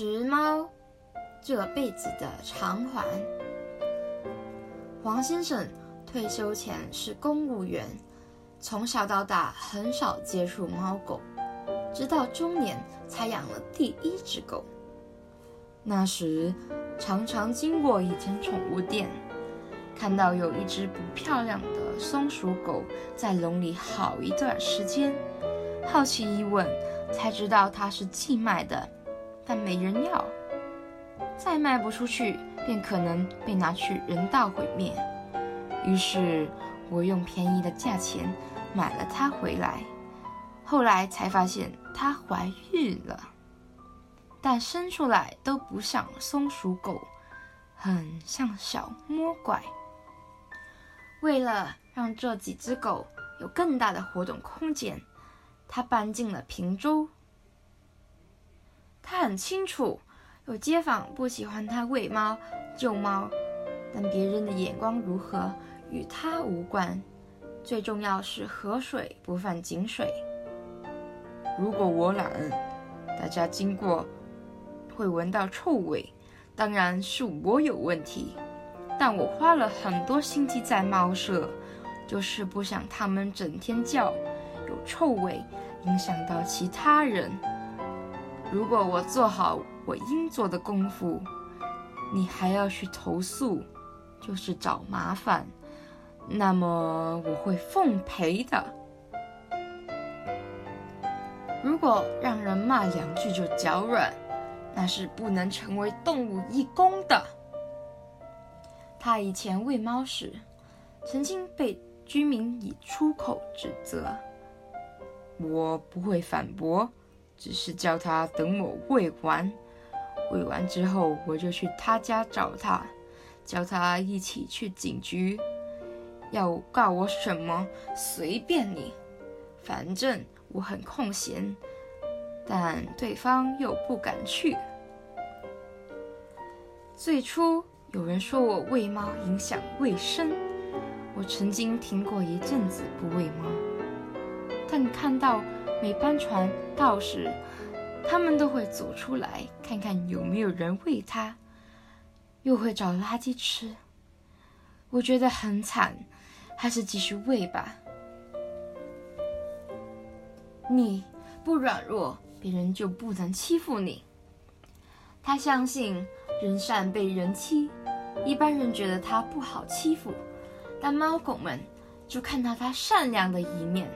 是猫这辈子的偿还。黄先生退休前是公务员，从小到大很少接触猫狗，直到中年才养了第一只狗。那时常常经过一间宠物店，看到有一只不漂亮的松鼠狗在笼里好一段时间，好奇一问，才知道它是寄卖的，但没人要。再卖不出去，便可能被拿去人道毁灭。于是，我用便宜的价钱买了它回来。后来才发现它怀孕了，但生出来都不像松鼠狗，很像小魔怪。为了让这几只狗有更大的活动空间，它搬进了平洲。他很清楚。有街坊不喜欢他喂猫、救猫，但别人的眼光如何与他无关。最重要是河水不犯井水。如果我懒，大家经过会闻到臭味，当然是我有问题。但我花了很多心机在猫舍，就是不想它们整天叫，有臭味，影响到其他人。如果我做好。我应做的功夫，你还要去投诉，就是找麻烦。那么我会奉陪的。如果让人骂两句就脚软，那是不能成为动物义工的。他以前喂猫时，曾经被居民以出口指责，我不会反驳，只是叫他等我喂完。喂完之后，我就去他家找他，叫他一起去警局。要告我什么？随便你，反正我很空闲。但对方又不敢去。最初有人说我喂猫影响卫生，我曾经停过一阵子不喂猫，但看到每班船到时。他们都会走出来看看有没有人喂它，又会找垃圾吃。我觉得很惨，还是继续喂吧。你不软弱，别人就不能欺负你。他相信人善被人欺，一般人觉得他不好欺负，但猫狗们就看到他善良的一面。